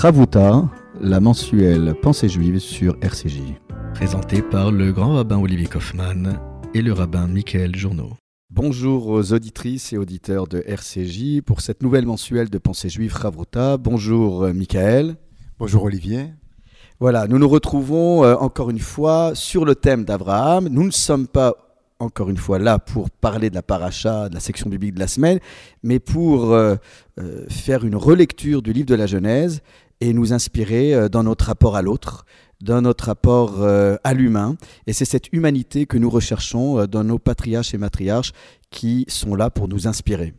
Ravuta, la mensuelle Pensée juive sur RCJ. Présentée par le grand rabbin Olivier Kaufmann et le rabbin Michael Journeau. Bonjour aux auditrices et auditeurs de RCJ pour cette nouvelle mensuelle de Pensée juive Ravuta. Bonjour euh, Michael. Bonjour Olivier. Voilà, nous nous retrouvons euh, encore une fois sur le thème d'Abraham. Nous ne sommes pas encore une fois là pour parler de la paracha, de la section biblique de la semaine, mais pour euh, faire une relecture du livre de la Genèse et nous inspirer euh, dans notre rapport à l'autre, dans notre rapport euh, à l'humain. Et c'est cette humanité que nous recherchons euh, dans nos patriarches et matriarches qui sont là pour nous inspirer.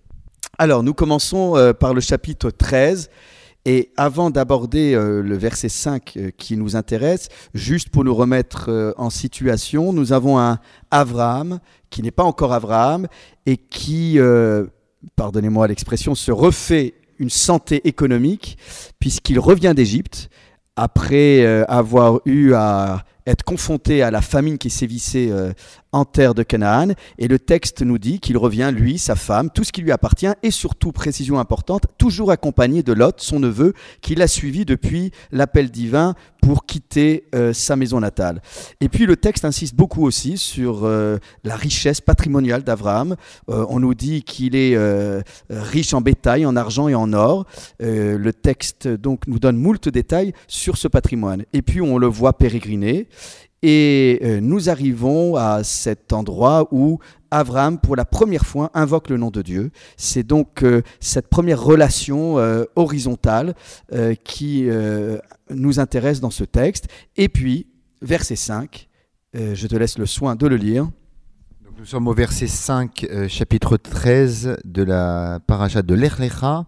Alors, nous commençons par le chapitre 13. Et avant d'aborder le verset 5 qui nous intéresse, juste pour nous remettre en situation, nous avons un Abraham qui n'est pas encore Abraham et qui, pardonnez-moi l'expression, se refait une santé économique, puisqu'il revient d'Égypte après euh, avoir eu à être confronté à la famine qui sévissait euh, en terre de Canaan. Et le texte nous dit qu'il revient, lui, sa femme, tout ce qui lui appartient, et surtout, précision importante, toujours accompagné de Lot, son neveu, qui l'a suivi depuis l'appel divin pour quitter euh, sa maison natale. Et puis le texte insiste beaucoup aussi sur euh, la richesse patrimoniale d'Abraham. On nous dit qu'il est riche en bétail, en argent et en or. le texte donc nous donne moult détails sur ce patrimoine. Et puis on le voit pérégriner. Et euh, nous arrivons à cet endroit où Abraham, pour la première fois, invoque le nom de Dieu. C'est donc euh, cette première relation euh, horizontale qui nous intéresse dans ce texte. Et puis, verset 5, je te laisse le soin de le lire. nous sommes au verset 5, chapitre 13 de la paracha de l'Echlecha.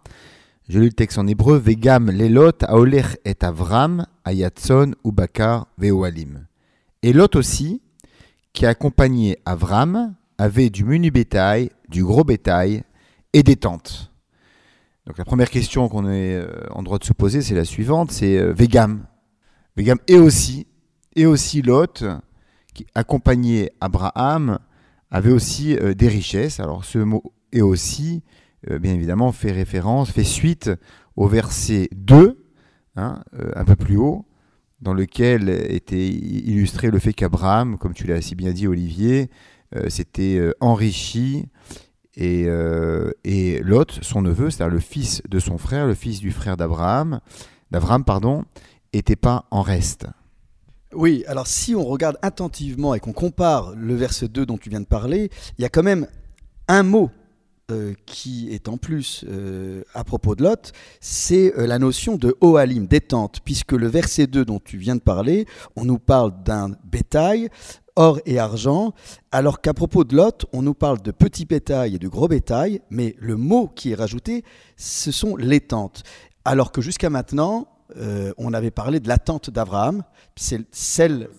Je lis le texte en hébreu. Vegam lelot aolech et Avram ayatson ubakar veoalim. Et Lot aussi, qui accompagnait Avram, avait du menu bétail, du gros bétail et des tentes. Donc la première question qu'on est euh, en droit de se poser, c'est la suivante, c'est euh, Vegam. Vegam et aussi, et aussi Lot, qui accompagnait Abraham, avait aussi euh, des richesses. Alors ce mot et aussi, bien évidemment, fait référence, fait suite au verset 2, hein, un peu plus haut, dans lequel était illustré le fait qu'Abraham, comme tu l'as si bien dit Olivier, euh, s'était euh, enrichi et, euh, et, Lot, son neveu, c'est-à-dire le fils de son frère, le fils du frère d'Abraham, d'Abraham, pardon, n'était pas en reste. Oui, alors si on regarde attentivement et qu'on compare le verset 2 dont tu viens de parler, il y a quand même un mot euh, qui est en plus euh, à propos de Lot, c'est euh, la notion de Ohalim, détente, puisque le verset 2 dont tu viens de parler, on nous parle d'un bétail, or et argent, alors qu'à propos de Lot, on nous parle de petit bétail et de gros bétail, mais le mot qui est rajouté, ce sont les tentes. Alors que jusqu'à maintenant, on avait parlé de la tente d'Abraham, celle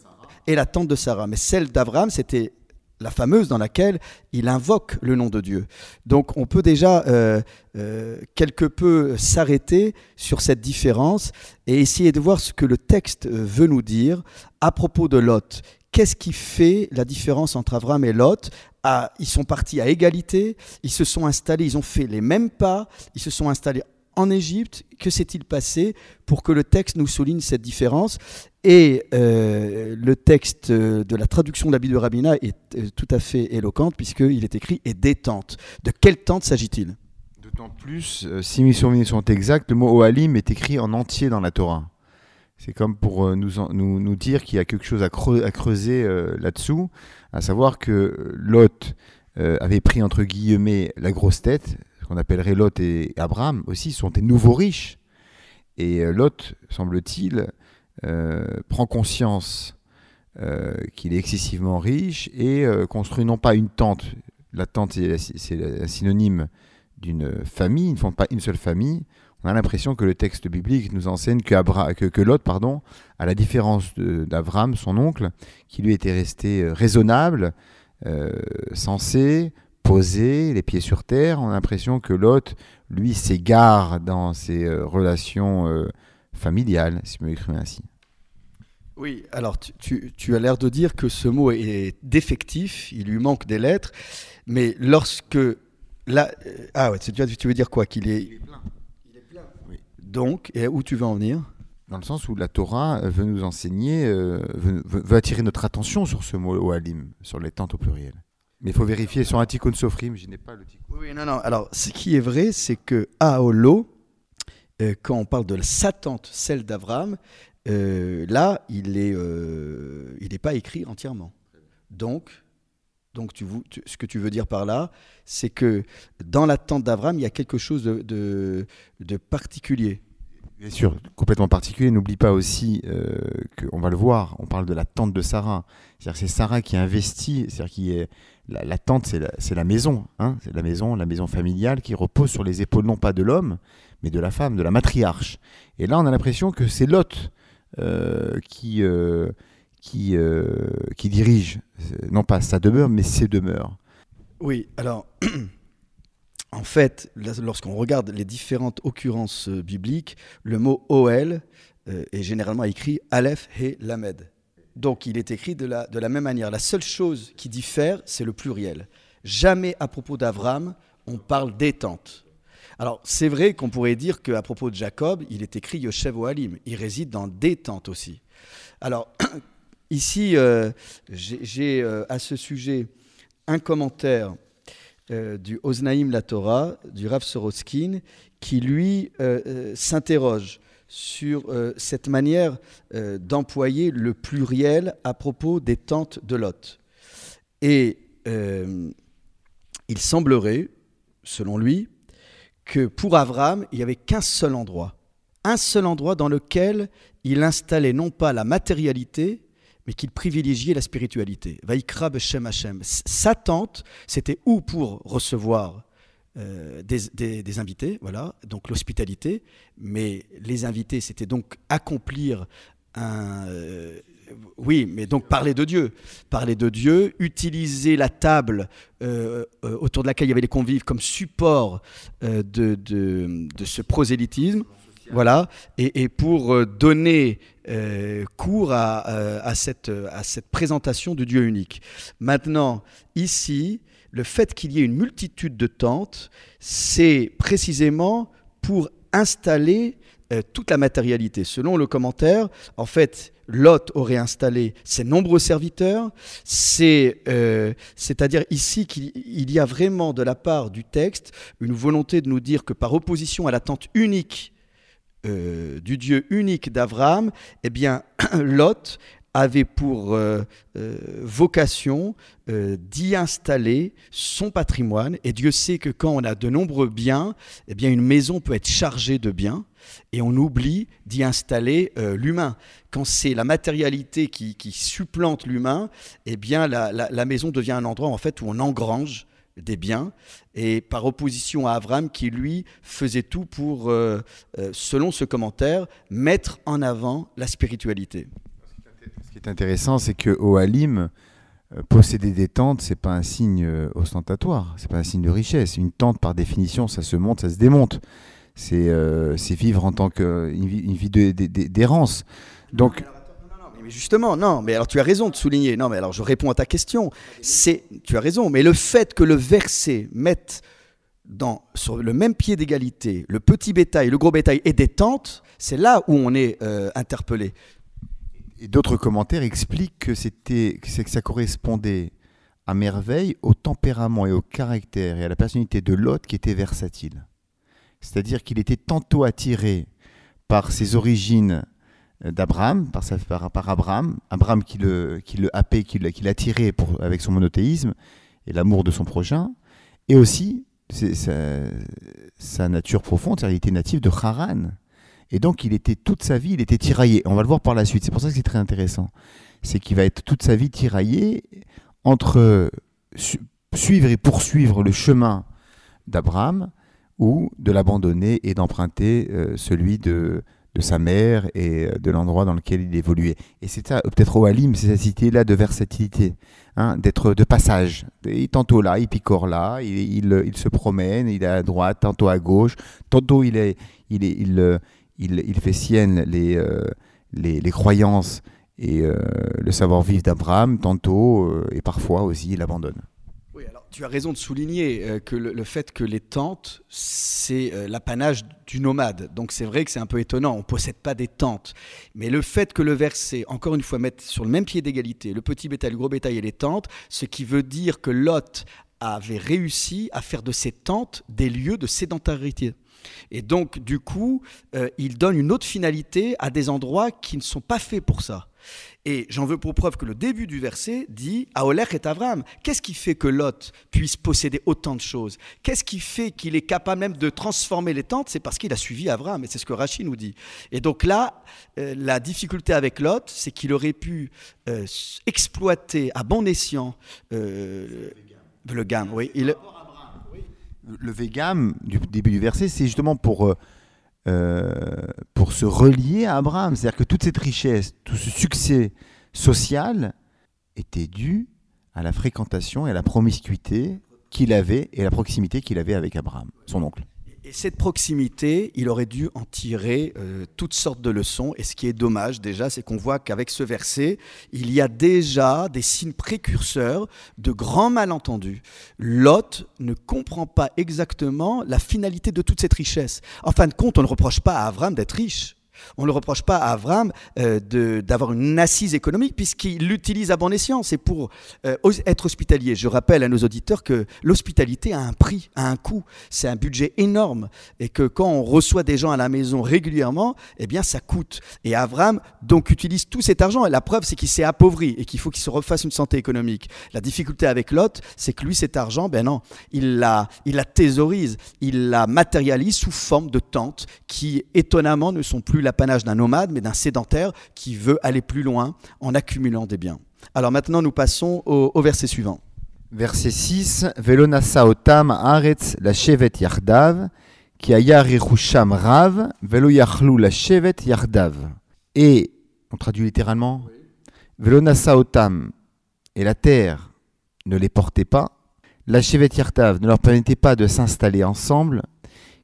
et la tente de Sarah, mais celle d'Abraham, c'était la fameuse dans laquelle il invoque le nom de Dieu. Donc on peut déjà euh, euh, quelque peu s'arrêter sur cette différence et essayer de voir ce que le texte euh, veut nous dire à propos de Lot. Qu'est-ce qui fait la différence entre Abraham et Lot? Ah, Ils sont partis à égalité, ils se sont installés, ils ont fait les mêmes pas, ils se sont installés en Égypte, que s'est-il passé pour que le texte nous souligne cette différence? Et euh, le texte de la traduction de la Bible de Rabina est euh, tout à fait éloquente puisqu'il est écrit et détente. De quelle tente s'agit-il? D'autant plus, euh, si mes souvenirs sont exacts, le mot Ohalim est écrit en entier dans la Torah. C'est comme pour nous, dire qu'il y a quelque chose à, creuser là-dessous, à savoir que Lot avait pris entre guillemets la grosse tête, qu'on appellerait Lot et Abraham aussi, sont des nouveaux riches. Et euh, Lot, semble-t-il, euh, prend conscience euh, qu'il est excessivement riche et construit non pas une tente, la tente c'est un synonyme d'une famille, ils ne font pas une seule famille. On a l'impression que le texte biblique nous enseigne que, que, Lot, à la différence d'Abraham, son oncle, qui lui était resté raisonnable, sensé, posé, les pieds sur terre. On a l'impression que Lot, lui, s'égare dans ses euh, relations euh, familiales, si je me l'exprime ainsi. Oui, alors tu, as l'air de dire que ce mot est défectif, il lui manque des lettres, mais lorsque... Là, euh, ah ouais, tu veux dire quoi Qu'il est... Il est plein. Il est plein. Donc, et où tu veux en venir? Dans le sens où la Torah veut nous enseigner, euh, veut, attirer notre attention sur ce mot Ohalim, sur les tentes au pluriel. Mais il faut vérifier sur un tikkun sofrim, je n'ai pas le tikkun. Oui, non, non. Alors, ce qui est vrai, c'est que Aolo, euh, quand on parle de sa tante, celle d'Abraham, euh, là, il est, euh, n'est pas écrit entièrement. Donc, donc tu, ce que tu veux dire par là, c'est que dans la tente d'Abraham, il y a quelque chose de particulier. Bien sûr, complètement particulier. N'oublie pas aussi euh, qu'on va le voir, on parle de la tente de Sarah. C'est-à-dire c'est Sarah qui investit, c'est-à-dire qui est la, la tente, c'est la, maison, hein, c'est la maison, la maison familiale qui repose sur les épaules non pas de l'homme, mais de la femme, de la matriarche. Et là, on a l'impression que c'est Lot euh, qui euh, qui qui dirige, non pas sa demeure, mais ses demeures. Oui, alors, en fait, lorsqu'on regarde les différentes occurrences euh, bibliques, le mot OL euh, est généralement écrit Aleph, He, Lamed. Donc, il est écrit de la, de la même manière. La seule chose qui diffère, c'est le pluriel. Jamais à propos d'Avram, on parle d'étente. Alors, c'est vrai qu'on pourrait dire qu'à propos de Jacob, il est écrit Yoshev Ohalim. Il réside dans des tentes aussi. Alors, ici, euh, j'ai à ce sujet un commentaire euh, du Oznaïm la Torah, du Rav Soroskin, qui lui euh, euh, s'interroge sur cette manière d'employer le pluriel à propos des tentes de Lot. Et il semblerait, selon lui, que pour Avram, il n'y avait qu'un seul endroit. Un seul endroit dans lequel il installait non pas la matérialité, mais qu'il privilégiait la spiritualité. Vaikra Hashem. Sa tente, c'était où pour recevoir euh, des, invités, voilà, donc l'hospitalité, mais les invités, c'était donc accomplir un... euh, oui, mais donc parler de Dieu. Parler de Dieu, utiliser la table euh, autour de laquelle il y avait les convives comme support de ce prosélytisme. Voilà, et, pour euh, donner euh, cours à, euh, à cette, présentation du Dieu unique. Maintenant, ici, le fait qu'il y ait une multitude de tentes, c'est précisément pour installer toute la matérialité. Selon le commentaire, en fait, Lot aurait installé ses nombreux serviteurs. C'est, euh, c'est-à-dire ici qu'il il y a vraiment de la part du texte une volonté de nous dire que par opposition à la tente unique euh, du Dieu unique d'Abraham, eh bien, Lot avait pour euh, euh, vocation d'y installer son patrimoine. Et Dieu sait que quand on a de nombreux biens, eh bien, une maison peut être chargée de biens. Et on oublie d'y installer l'humain. Quand c'est la matérialité qui, supplante l'humain, eh bien la, la- la maison devient un endroit en fait où on engrange des biens. Et par opposition à Avram qui lui faisait tout pour, euh, euh, selon ce commentaire, mettre en avant la spiritualité. Ce qui est intéressant, c'est que Ohalim, euh, posséder des tentes, c'est pas un signe ostentatoire, c'est pas un signe de richesse. Une tente, par définition, ça se monte, ça se démonte. C'est vivre en tant que une vie, d'errance. Donc, Mais justement, non, mais alors tu as raison de souligner. Non, mais alors je réponds à ta question. C'est, tu as raison, mais le fait que le verset mette dans, sur le même pied d'égalité le petit bétail, le gros bétail et des tentes, c'est là où on est euh, interpellé. et d'autres commentaires expliquent que c'était que ça correspondait à merveille au tempérament et au caractère et à la personnalité de Lot qui était versatile. C'est-à-dire qu'il était tantôt attiré par ses origines d'Abraham, par, par, Abraham, Abraham qui le, qui le happait, qui l'attirait pour- avec son monothéisme et l'amour de son prochain, et aussi sa, sa nature profonde, c'est-à-dire qu'il était natif de Haran. Et donc, il était toute sa vie, il était tiraillé. On va le voir par la suite. C'est pour ça que c'est très intéressant. C'est qu'il va être toute sa vie tiraillé entre su- suivre et poursuivre le chemin d'Abraham ou de l'abandonner et d'emprunter euh, celui de, de sa mère et euh, de l'endroit dans lequel il évoluait. Et c'est ça, peut-être au Halim, c'est cette cité-là de versatilité, hein, d'être de passage. Est tantôt là, il picore là, il, il, il se promène, il est à droite, tantôt à gauche, tantôt il, est, il, euh, il, il fait sienne les, euh, les, les croyances et euh, le savoir-vivre d'Abraham, tantôt euh, et parfois aussi il abandonne. Tu as raison de souligner euh, que le, le fait que les tentes, c'est euh, l'apanage du nomade. Donc c'est vrai que c'est un peu étonnant, on ne possède pas des tentes. Mais le fait que le verset, encore une fois, mette sur le même pied d'égalité le petit bétail, le gros bétail et les tentes, ce qui veut dire que Lot avait réussi à faire de ces tentes des lieux de sédentarité. Et donc, du coup, euh, il donne une autre finalité à des endroits qui ne sont pas faits pour ça. Et j'en veux pour preuve que le début du verset dit Aolech et Avram. Qu'est-ce qui fait que Lot puisse posséder autant de choses? Qu'est-ce qui fait qu'il est capable même de transformer les tentes? C'est parce qu'il a suivi Avram, et c'est ce que Rachid nous dit. Et donc là, euh, la difficulté avec Lot, c'est qu'il aurait pu euh, exploiter à bon escient euh, le gamme. Oui, Le végam du début du verset, c'est justement pour, euh, pour se relier à Abraham. C'est-à-dire que toute cette richesse, tout ce succès social était dû à la fréquentation et à la promiscuité qu'il avait et à la proximité qu'il avait avec Abraham, son oncle. Et cette proximité, il aurait dû en tirer euh, toutes sortes de leçons. Et ce qui est dommage déjà, c'est qu'on voit qu'avec ce verset, il y a déjà des signes précurseurs de grands malentendus. Lot ne comprend pas exactement la finalité de toute cette richesse. En fin de compte, on ne reproche pas à Avram d'être riche. On ne reproche pas à Avram euh, d'avoir une assise économique puisqu'il l'utilise à bon escient. C'est pour euh, être hospitalier. Je rappelle à nos auditeurs que l'hospitalité a un prix, a un coût. C'est un budget énorme et que quand on reçoit des gens à la maison régulièrement, eh bien ça coûte. Et Avram donc utilise tout cet argent. Et la preuve, c'est qu'il s'est appauvri et qu'il faut qu'il se refasse une santé économique. La difficulté avec Lot, c'est que lui, cet argent, ben non, il la, il la thésaurise, il la matérialise sous forme de tentes qui, étonnamment, ne sont plus l'apanage d'un nomade, mais d'un sédentaire qui veut aller plus loin en accumulant des biens. Alors maintenant, nous passons au, verset suivant. Verset 6 Velonasa otam la shevet yardav, ki rav, la shevet yardav. Et, on traduit littéralement, Velonasa et la terre ne les portait pas, la shevet yardav ne leur permettait pas de s'installer ensemble,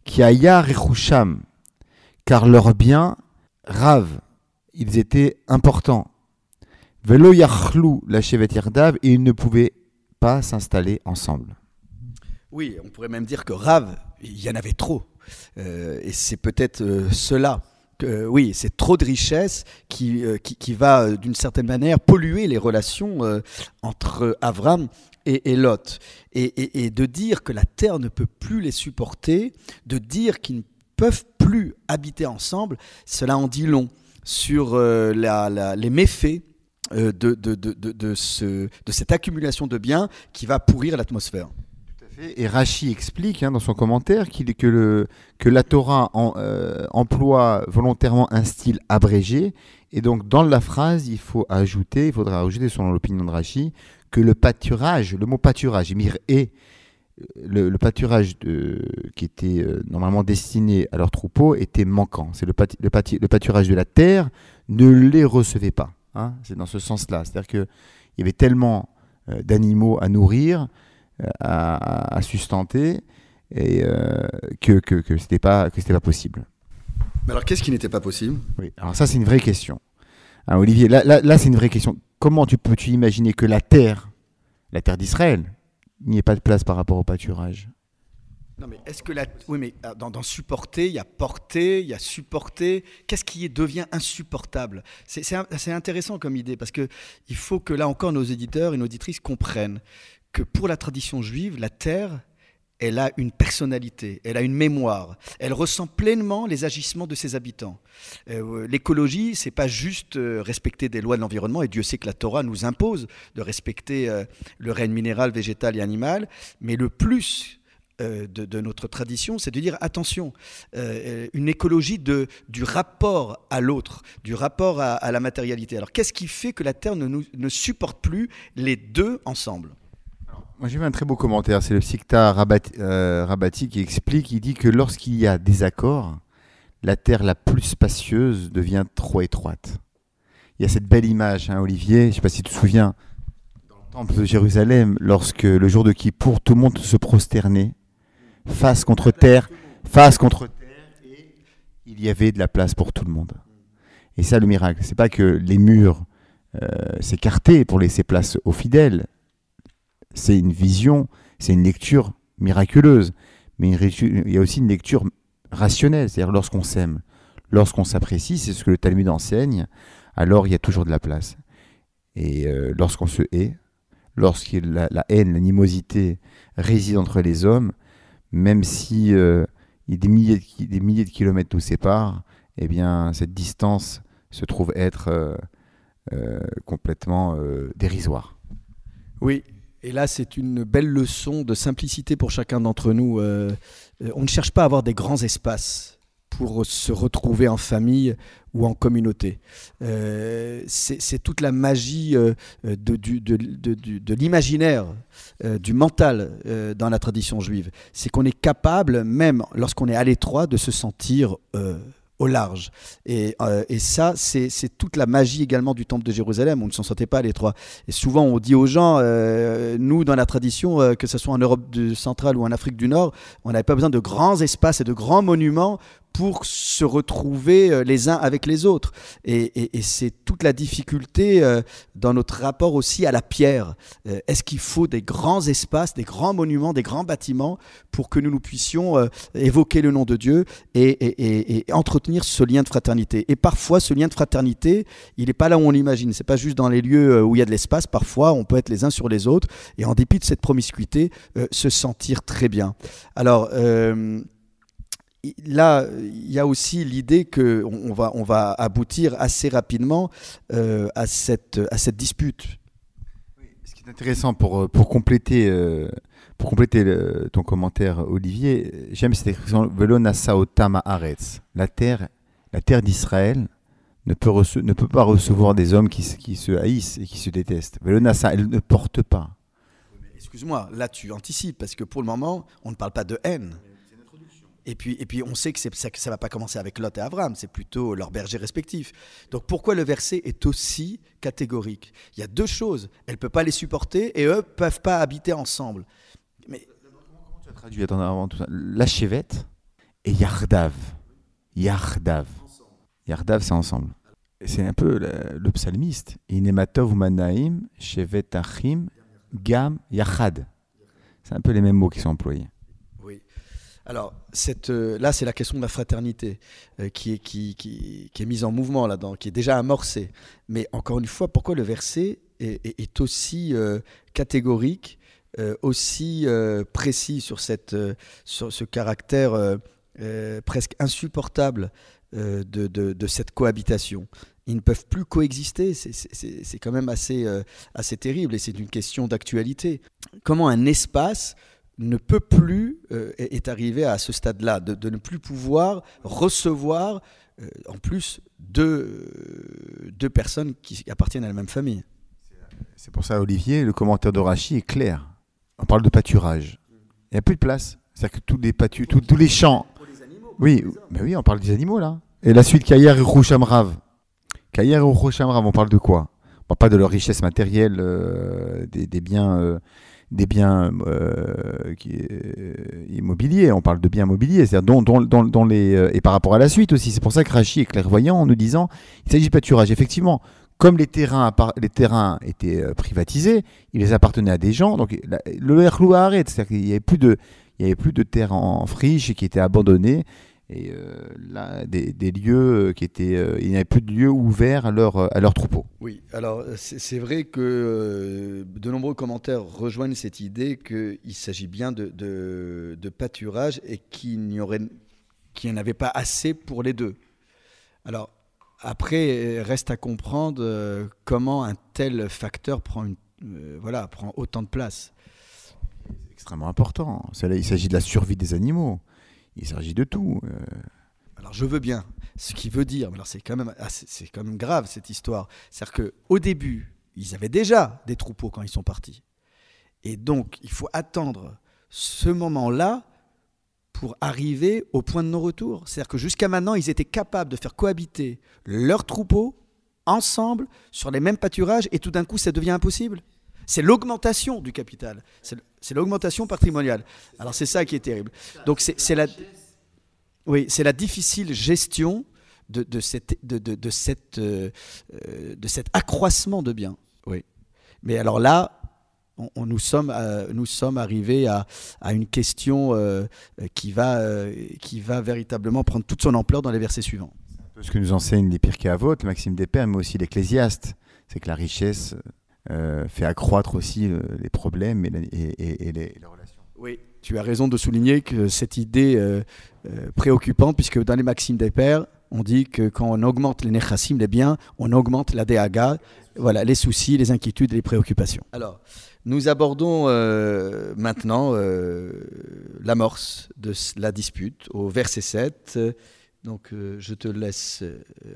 ki car leurs biens, rav, ils étaient importants. Velo yachlu la shevet yardav, et ils ne pouvaient pas s'installer ensemble. Oui, on pourrait même dire que Rav, il y en avait trop. Euh, et c'est peut-être euh, cela. que, oui, c'est trop de richesse qui, euh, qui, va, euh, d'une certaine manière, polluer les relations euh, entre Avram et, et Lot. Et, et- et de dire que la terre ne peut plus les supporter, de dire qu'ils ne peuvent plus habiter ensemble, cela en dit long sur euh, les méfaits euh, de, de, de, de, de ce- de cette accumulation de biens qui va pourrir l'atmosphère. Et Rachi explique hein, dans son commentaire qu'il que, que la Torah euh, emploie volontairement un style abrégé. Et donc, dans la phrase, il faut ajouter, il faudra ajouter, selon l'opinion de Rachi, que le pâturage, le mot pâturage, mir et le, le pâturage de- qui était euh, normalement destiné à leurs troupeaux était manquant. C'est le, pâti- le, pâti- le pâturage de la terre ne les recevait pas. hein. C'est dans ce sens-là. C'est-à-dire qu'il y avait tellement euh, d'animaux à nourrir, euh, à, sustenter, et euh, que, que, que c'était pas que pas possible. Mais alors, qu'est-ce qui n'était pas possible? Oui. Alors ça, c'est une vraie question. Hein, Olivier, là, là, là, c'est une vraie question. Comment tu peux-tu imaginer que la terre, la terre d'Israël, n'y ait pas de place par rapport au pâturage Non, mais est-ce que la. Oui, mais euh, dans, dans supporter, il y a porter, il y a supporter. Qu'est-ce qui devient insupportable? C'est intéressant comme idée parce que il faut que là encore nos éditeurs et nos auditrices comprennent que pour la tradition juive, la terre, elle a une personnalité, elle a une mémoire, elle ressent pleinement les agissements de ses habitants. Euh, L'écologie, c'est pas juste euh, respecter des lois de l'environnement, et Dieu sait que la Torah nous impose de respecter euh, le règne minéral, végétal et animal, mais le plus euh, de, notre tradition, c'est de dire attention, une écologie de, du rapport à l'autre, du rapport à, la matérialité. Alors qu'est-ce qui fait que la Terre ne supporte plus les deux ensemble? Moi, j'ai vu un très beau commentaire. C'est le Sikta Rabati, euh, Rabati qui explique. Il dit que lorsqu'il y a désaccord, la terre la plus spacieuse devient trop étroite. Il y a cette belle image, hein, Olivier. Je ne sais pas si tu te souviens, dans le temple de Jérusalem, lorsque le jour de Kippour, tout le monde se prosternait, face contre terre, face contre terre, et il y avait de la place pour tout le monde. Et ça, le miracle, c'est pas que les murs euh, s'écartaient pour laisser place aux fidèles c'est une vision c'est une lecture miraculeuse, mais il y a aussi une lecture rationnelle, c'est-à-dire lorsqu'on s'aime, lorsqu'on s'apprécie, c'est ce que le Talmud enseigne, alors il y a toujours de la place. Et euh, lorsqu'on se hait, lorsque la, la, haine, l'animosité réside entre les hommes, même si euh, il y a des milliers, de, des milliers de kilomètres nous séparent, eh bien cette distance se trouve être euh, complètement dérisoire. Oui, et là, c'est une belle leçon de simplicité pour chacun d'entre nous. Euh, euh, on ne cherche pas à avoir des grands espaces pour se retrouver en famille ou en communauté. Euh, c'est toute la magie de, de l'imaginaire, du mental dans la tradition juive. C'est qu'on est capable, même lorsqu'on est à l'étroit, de se sentir au large. Et, euh, et ça, c'est toute la magie également du temple de Jérusalem. On ne s'en sentait pas à l'étroit. Et souvent, on dit aux gens, euh, nous, dans la tradition, euh, que ce soit en Europe centrale ou en Afrique du Nord, on n'avait pas besoin de grands espaces et de grands monuments pour se retrouver euh, les uns avec les autres. Et, c'est toute la difficulté euh, dans notre rapport aussi à la pierre. Euh, est-ce qu'il faut des grands espaces, des grands monuments, des grands bâtiments pour que nous, nous puissions évoquer le nom de Dieu et, entretenir ce lien de fraternité? Et parfois, ce lien de fraternité, il n'est pas là où on l'imagine. C'est pas juste dans les lieux où il y a de l'espace. Parfois, on peut être les uns sur les autres et en dépit de cette promiscuité, se sentir très bien. Alors, là, il y a aussi l'idée qu'on va, on va aboutir assez rapidement euh, à, cette, à cette dispute. ce qui est intéressant pour, euh, pour compléter, euh, pour compléter ton commentaire, Olivier, j'aime cette expression Velona Saotama Aretz. La terre, la terre d'Israël ne peut, ne peut pas recevoir des hommes qui, qui, se haïssent et qui se détestent. Velona elle ne porte pas. Excuse-moi, là tu anticipes, parce que pour le moment, on ne parle pas de haine. Et puis, et puis on sait que ça ne va pas commencer avec Lot et Avram, c'est plutôt leurs bergers respectifs. Donc pourquoi le verset est aussi catégorique? Il y a deux choses. Elle ne peut pas les supporter et eux ne peuvent pas habiter ensemble. Mais... Comment tu as traduit? La chevette et Yardav. Yardav. Yardav, c'est ensemble. C'est un peu le, psalmiste. Inematov manaim, achim, gam, yachad. C'est un peu les mêmes mots qui sont employés. Alors, cette, euh, là, c'est la question de la fraternité euh, qui, est, qui, qui, est mise en mouvement là-dedans, qui est déjà amorcée. Mais encore une fois, pourquoi le verset est, aussi euh, catégorique, aussi précis sur, cette, sur ce caractère presque insupportable de, de, de, cette cohabitation? Ils ne peuvent plus coexister. C'est quand même assez, assez terrible et c'est une question d'actualité. Comment un espace ne peut plus, euh, est arrivé à ce stade-là, de, ne plus pouvoir recevoir, euh, en plus, deux, deux personnes qui appartiennent à la même famille. C'est pour ça, Olivier, le commentaire de Rachi est clair. On parle de pâturage. Il n'y a plus de place. C'est-à-dire que tous les, pâtu tous, tous les champs. Oui, mais oui, on parle des animaux là. Et la suite, Kayer et Rouchamrav. Kayer et Rouchamrav, on parle de quoi? On parle pas de leur richesse matérielle, euh, des, des, biens des biens euh, euh, immobiliers, on parle de biens immobiliers, c'est-à-dire les, euh, et par rapport à la suite aussi. C'est pour ça que Rachi est clairvoyant en nous disant il s'agit de pâturage. Effectivement, comme les terrains, étaient privatisés, ils appartenaient à des gens, donc le Erlou arrête, c'est-à-dire qu'il n'y avait plus de il avait plus de terres en friche qui étaient abandonnées et euh, là, des, lieux euh, qui étaient, euh, il n'y avait plus de lieux ouverts à leur, à leur troupeau. Oui, alors c'est vrai que de nombreux commentaires rejoignent cette idée qu'il s'agit bien de, de, pâturage et qu'il n'y aurait, qu'il n'y en avait pas assez pour les deux. Alors après, reste à comprendre comment un tel facteur prend, une, voilà, prend autant de place. C'est extrêmement important. Il s'agit de la survie des animaux il s'agit de tout. Euh. Alors je veux bien. Ce qui veut dire, alors c'est quand même, c'est quand grave cette histoire. C'est-à-dire que au début, ils avaient déjà des troupeaux quand ils sont partis, et donc il faut attendre ce moment-là pour arriver au point de non-retour. C'est-à-dire que jusqu'à maintenant, ils étaient capables de faire cohabiter leurs troupeaux ensemble sur les mêmes pâturages, et tout d'un coup, ça devient impossible. C'est l'augmentation du capital. C'est l'augmentation patrimoniale. Alors c'est ça qui est terrible. Donc c'est la, oui, c'est la difficile gestion de, cette, de, de cette, euh, de cet accroissement de biens. Oui. Mais alors là, on, nous, sommes, nous sommes arrivés à, une question qui, va, qui va véritablement prendre toute son ampleur dans les versets suivants. Ce que nous enseignent les Pirkei Avot, Maxime Despères, mais aussi l'Ecclésiaste, c'est que la richesse fait accroître aussi les problèmes et, et les relations. Oui, tu as raison de souligner que cette idée euh, euh, préoccupante, puisque dans les maximes des pères, on dit que quand on augmente les nechassim, les biens, on augmente la DAGA, voilà, les soucis, les inquiétudes, les préoccupations. Alors, nous abordons euh, maintenant l'amorce de la dispute au verset 7. Donc, je te laisse,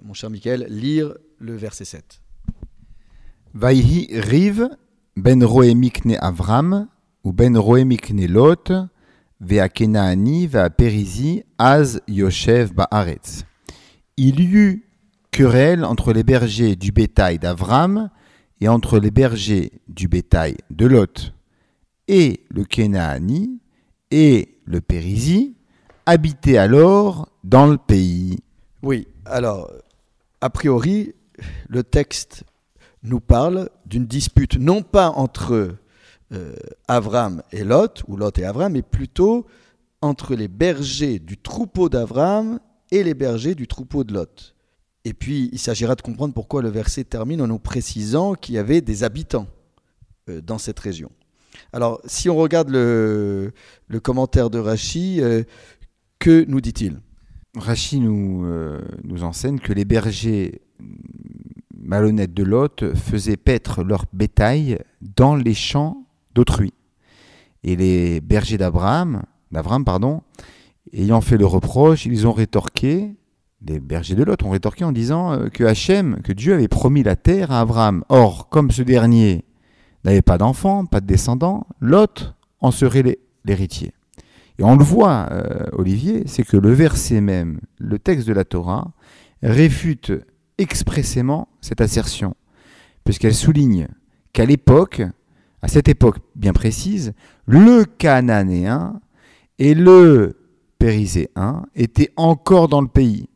mon cher Michael, lire le verset 7. Vaihi ben Avram ou ben Lot Kenaani Perizi az Yoshev ba'aretz. Il y eut querelle entre les bergers du bétail d'Avram et entre les bergers du bétail de Lot. Et le Kenaani et le Périsie habitaient alors dans le pays. Oui, alors, a priori, le texte nous parle d'une dispute non pas entre euh, Avram et Lot, ou Lot et Avram, mais plutôt entre les bergers du troupeau d'Avram et les bergers du troupeau de Lot. Et puis, il s'agira de comprendre pourquoi le verset termine en nous précisant qu'il y avait des habitants euh, dans cette région. Alors, si on regarde le, commentaire de Rachi, euh, que nous dit-il? Rachi nous, nous enseigne que les bergers malhonnêtes de Lot faisaient paître leur bétail dans les champs d'autrui. Et les bergers d'Abraham, d'Abraham, pardon, ayant fait le reproche, ils ont rétorqué, les bergers de Lot ont rétorqué en disant euh, que Hachem, que Dieu avait promis la terre à Abraham. Or, comme ce dernier n'avait pas d'enfants, pas de descendants, Lot en serait l'héritier. Et on le voit, euh, Olivier, c'est que le verset même, le texte de la Torah, réfute expressément cette assertion, puisqu'elle souligne qu'à l'époque, à cette époque bien précise, le Cananéen et le Périséen étaient encore dans le pays.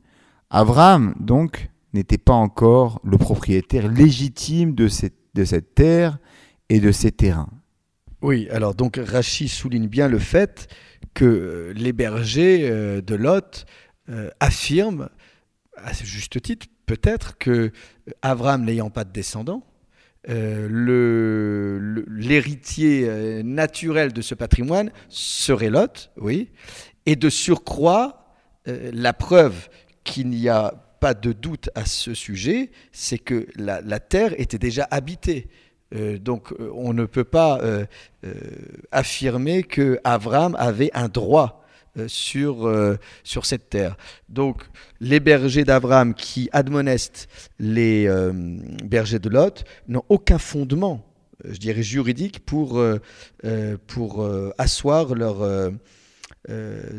Abraham, donc, n'était pas encore le propriétaire légitime de cette, terre et de ces terrains. Oui, alors donc Rachid souligne bien le fait que euh, les bergers euh, de Lot euh, affirment, à juste titre peut-être, que Abraham n'ayant pas de descendants, euh, l'héritier euh, naturel de ce patrimoine serait Lot, oui, et de surcroît, euh, la preuve qu'il n'y a pas de doute à ce sujet, c'est que la, terre était déjà habitée. donc on ne peut pas affirmer que Avram avait un droit euh, sur, euh, sur cette terre. Donc, les bergers d'Abraham qui admonestent les euh, bergers de Lot n'ont aucun fondement, je dirais, juridique pour, pour asseoir leur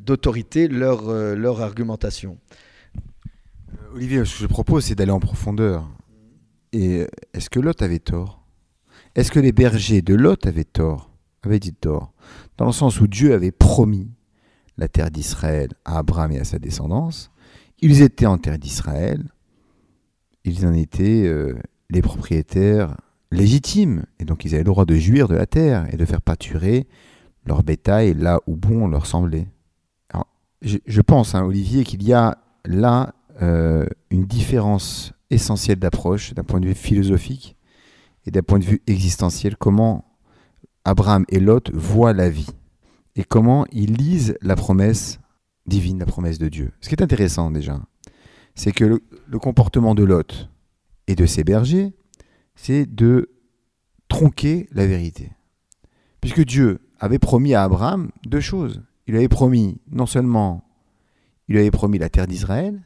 d'autorité leur, leur argumentation. Olivier, ce que je propose, c'est d'aller en profondeur. Et est-ce que Lot avait tort? Est-ce que les bergers de Lot avaient tort? Avaient dit tort? Dans le sens où Dieu avait promis la terre d'Israël à Abraham et à sa descendance. Ils étaient en terre d'Israël, ils en étaient euh, les propriétaires légitimes, et donc ils avaient le droit de jouir de la terre et de faire pâturer leur bétail là où bon leur semblait. je, pense, hein, Olivier, qu'il y a là euh, une différence essentielle d'approche d'un point de vue philosophique et d'un point de vue existentiel, comment Abraham et Lot voient la vie et comment ils lisent la promesse divine, la promesse de Dieu. Ce qui est intéressant déjà, c'est que le, comportement de Lot et de ses bergers, c'est de tronquer la vérité. Puisque Dieu avait promis à Abraham deux choses. Il avait promis non seulement il avait promis la terre d'Israël,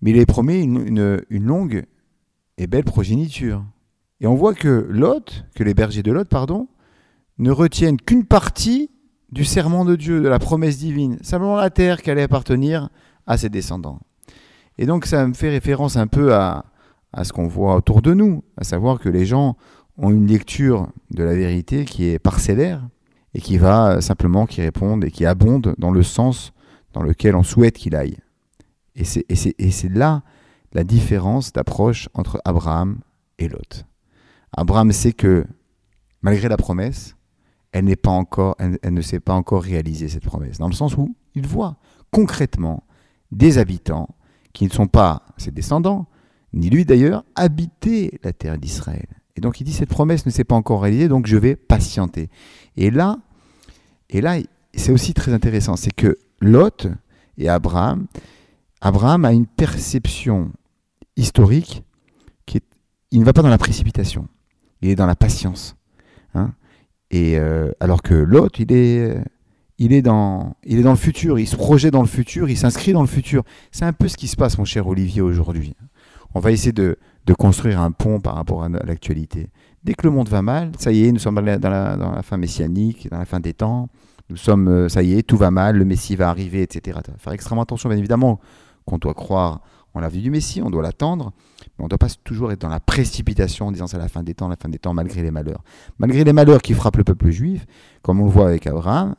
mais il avait promis une, une, longue et belle progéniture. Et on voit que Lot, que les bergers de Lot, pardon, ne retiennent qu'une partie du serment de Dieu, de la promesse divine, simplement la terre qui allait appartenir à ses descendants. Et donc ça me fait référence un peu à, à ce qu'on voit autour de nous, à savoir que les gens ont une lecture de la vérité qui est parcellaire et qui va simplement, qui répond et qui abonde dans le sens dans lequel on souhaite qu'il aille. Et c'est là la différence d'approche entre Abraham et Lot. Abraham sait que malgré la promesse, elle, n'est pas encore, elle, ne s'est pas encore réalisée, cette promesse. Dans le sens où il voit concrètement des habitants qui ne sont pas ses descendants, ni lui d'ailleurs, habiter la terre d'Israël. Et donc il dit, cette promesse ne s'est pas encore réalisée, donc je vais patienter. Et là, et là c'est aussi très intéressant, c'est que Lot et Abraham, Abraham a une perception historique qui est, il ne va pas dans la précipitation, il est dans la patience. Hein. Et euh, alors que Lot, il est, il est dans, il est dans le futur, il se projette dans le futur, il s'inscrit dans le futur. C'est un peu ce qui se passe, mon cher Olivier, aujourd'hui. On va essayer de, de construire un pont par rapport à l'actualité. Dès que le monde va mal, ça y est, nous sommes dans la, dans la, fin messianique, dans la fin des temps. Nous sommes, euh, ça y est, tout va mal, le Messie va arriver, etc. Il faut faire extrêmement attention, bien évidemment, qu'on doit croire en la vie du Messie, on doit l'attendre, on ne doit pas toujours être dans la précipitation en disant c'est la fin des temps, la fin des temps, malgré les malheurs. Malgré les malheurs qui frappent le peuple juif, comme on le voit avec Abraham,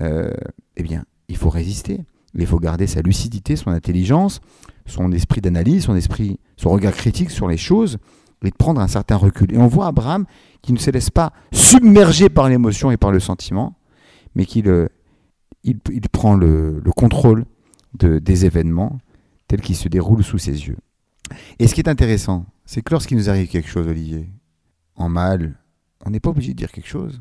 euh, eh bien, il faut résister. Il faut garder sa lucidité, son intelligence, son esprit d'analyse, son esprit, son regard critique sur les choses, et de prendre un certain recul. Et on voit Abraham qui ne se laisse pas submerger par l'émotion et par le sentiment, mais qui il, prend le, contrôle de, des événements tels qu'ils se déroulent sous ses yeux. Et ce qui est intéressant, c'est que lorsqu'il nous arrive quelque chose, Olivier, en mal, on n'est pas obligé de dire quelque chose.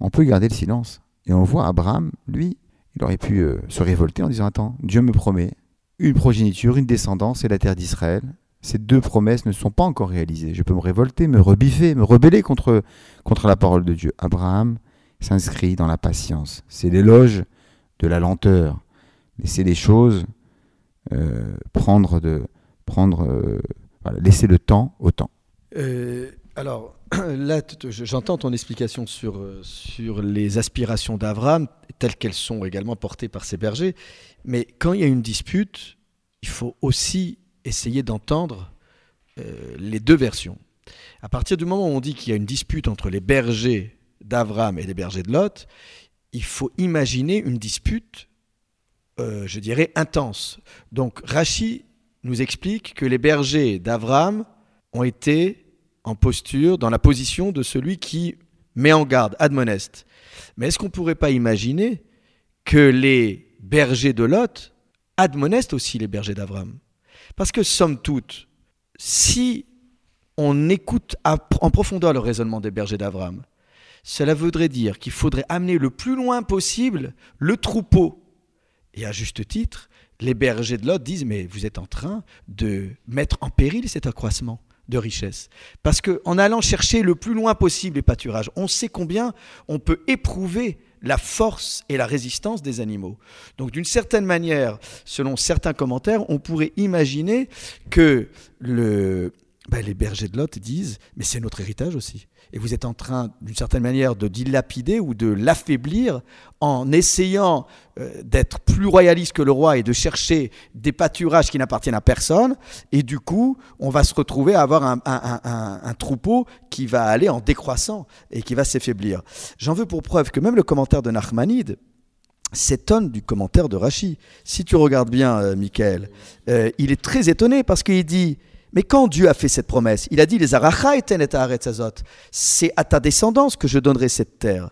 On peut garder le silence. Et on voit Abraham, lui, il aurait pu euh, se révolter en disant Attends, Dieu me promet une progéniture, une descendance et la terre d'Israël. Ces deux promesses ne sont pas encore réalisées. Je peux me révolter, me rebiffer, me rebeller contre, contre la parole de Dieu. Abraham s'inscrit dans la patience. C'est l'éloge de la lenteur. Laisser les choses euh, prendre de. Euh, laisser le temps au temps. alors, là, j'entends ton explication sur, sur les aspirations d'Abraham, telles qu'elles sont également portées par ses bergers. Mais quand il y a une dispute, il faut aussi essayer d'entendre euh, les deux versions. À partir du moment où on dit qu'il y a une dispute entre les bergers d'Abraham et les bergers de Lot, il faut imaginer une dispute, euh, je dirais, intense. Donc Rachi nous explique que les bergers d'Abraham ont été en posture, dans la position de celui qui met en garde, admoneste. Mais est-ce qu'on ne pourrait pas imaginer que les bergers de Lot admonestent aussi les bergers d'Abraham Parce que, somme toute, si on écoute en profondeur le raisonnement des bergers d'Abraham, cela voudrait dire qu'il faudrait amener le plus loin possible le troupeau. Et à juste titre, les bergers de Lot disent, mais vous êtes en train de mettre en péril cet accroissement de richesse. Parce qu'en allant chercher le plus loin possible les pâturages, on sait combien on peut éprouver la force et la résistance des animaux. Donc d'une certaine manière, selon certains commentaires, on pourrait imaginer que ben, les bergers de Lot disent, mais c'est notre héritage aussi et vous êtes en train, d'une certaine manière, de dilapider ou de l'affaiblir en essayant euh, d'être plus royaliste que le roi et de chercher des pâturages qui n'appartiennent à personne. Et du coup, on va se retrouver à avoir un, troupeau qui va aller en décroissant et qui va s'affaiblir. J'en veux pour preuve que même le commentaire de Nachmanide, s'étonne du commentaire de Rachi. Si tu regardes bien, euh, Michael, euh, il est très étonné parce qu'il dit mais quand Dieu a fait cette promesse, il a dit les c'est à ta descendance que je donnerai cette terre.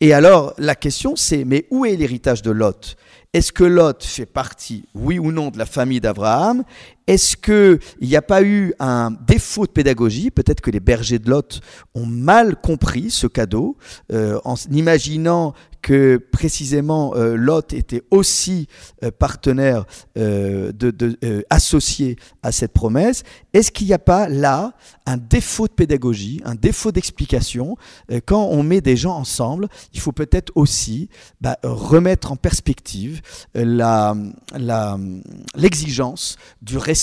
Et alors la question c'est mais où est l'héritage de Lot? Est-ce que Lot fait partie, oui ou non, de la famille d'Abraham? Est-ce qu'il n'y a pas eu un défaut de pédagogie? Peut-être que les bergers de Lot ont mal compris ce cadeau euh, en imaginant que précisément euh, Lot était aussi euh, partenaire associé à cette promesse, est-ce qu'il n'y a pas là un défaut de pédagogie, un défaut d'explication? Quand on met des gens ensemble, il faut peut-être aussi bah, remettre en perspective l'exigence du respect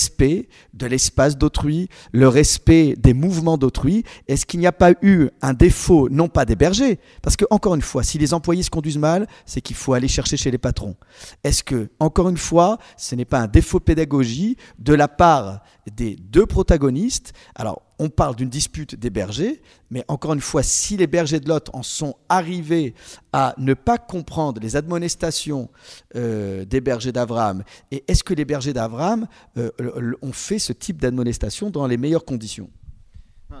de l'espace d'autrui, le respect des mouvements d'autrui. Est-ce qu'il n'y a pas eu un défaut, non pas des bergers, parce que encore une fois, si les employés conduisent mal, c'est qu'il faut aller chercher chez les patrons. Est-ce que, encore une fois, ce n'est pas un défaut pédagogie de la part des deux protagonistes? On parle d'une dispute des bergers, mais encore une fois, si les bergers de Lot en sont arrivés à ne pas comprendre les admonestations euh, des bergers d'Abraham, et est-ce que les bergers d'Abraham euh, ont fait ce type d'admonestation dans les meilleures conditions?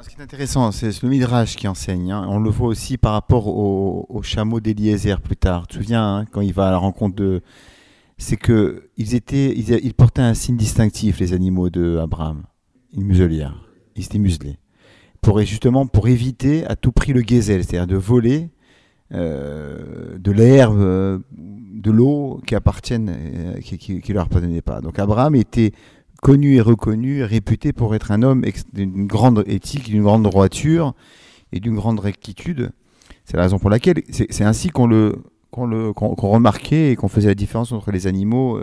Ce qui est intéressant, c'est le Midrash qui enseigne. Hein. On le voit aussi par rapport au, chameau d'Eliezer plus tard. Tu te souviens, hein, quand il va à la rencontre de. C'est que ils, portaient un signe distinctif, les animaux de Abraham. Une muselière. Ils étaient muselés. Pour, justement, pour éviter à tout prix le gazelle, c'est-à-dire de voler euh, de l'herbe, euh, de l'eau qui appartiennent, euh, qui, ne leur appartenaient pas. Donc Abraham était connu et reconnu, réputé pour être un homme d'une grande éthique, d'une grande droiture et d'une grande rectitude. C'est la raison pour laquelle c'est ainsi qu'on le qu'on remarquait et qu'on faisait la différence entre les animaux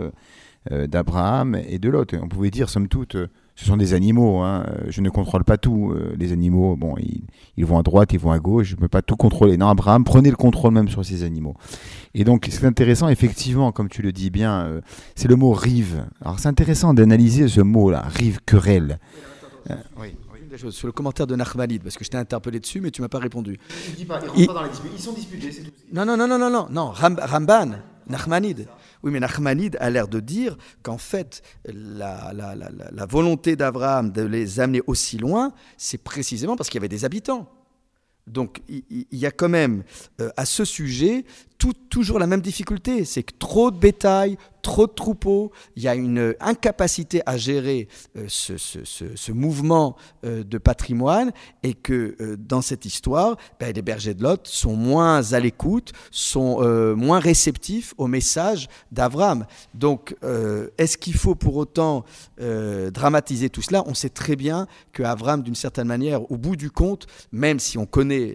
d'Abraham et de Lot. On pouvait dire, somme toute, ce sont des animaux. Hein. Je ne contrôle pas tout. Euh, les animaux, bon, ils, vont à droite, ils vont à gauche. Je ne peux pas tout contrôler. Non, Abraham, prenez le contrôle même sur ces animaux. Et donc, ce qui est intéressant, effectivement, comme tu le dis bien, euh, c'est le mot rive. Alors, c'est intéressant d'analyser ce mot-là, rive querelle. Euh, oui. Sur le commentaire de Nachmanide, parce que je t'ai interpellé dessus, mais tu m'as pas répondu. Il, ils, pas dans les ils sont disputés, c'est tout. Non, non, non, non, non, non, non. Ramban, Nachmanide. Oui, mais Nachmanide a l'air de dire qu'en fait, la, volonté d'Abraham de les amener aussi loin, c'est précisément parce qu'il y avait des habitants. Donc il y a quand même euh, à ce sujet toujours la même difficulté, c'est que trop de bétail, trop de troupeaux, il y a une incapacité à gérer euh, ce, mouvement euh, de patrimoine et que euh, dans cette histoire, ben, les bergers de Lot sont moins à l'écoute, sont moins réceptifs au message d'Avram. Donc, est-ce qu'il faut pour autant dramatiser tout cela? On sait très bien que Avram, d'une certaine manière, au bout du compte, même si on connaît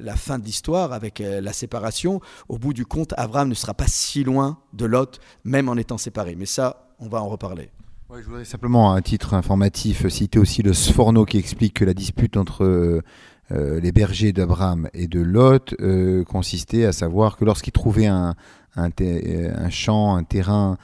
la fin de l'histoire avec la séparation, au bout du compte, Avram ne sera pas si loin de Lot, même en étant séparé. Mais ça, on va en reparler. je voudrais simplement, à titre informatif, citer aussi le Sforno qui explique que la dispute entre euh, euh, les bergers d'Abraham et de Lot euh, consistait à savoir que lorsqu'ils trouvaient un, champ, un terrain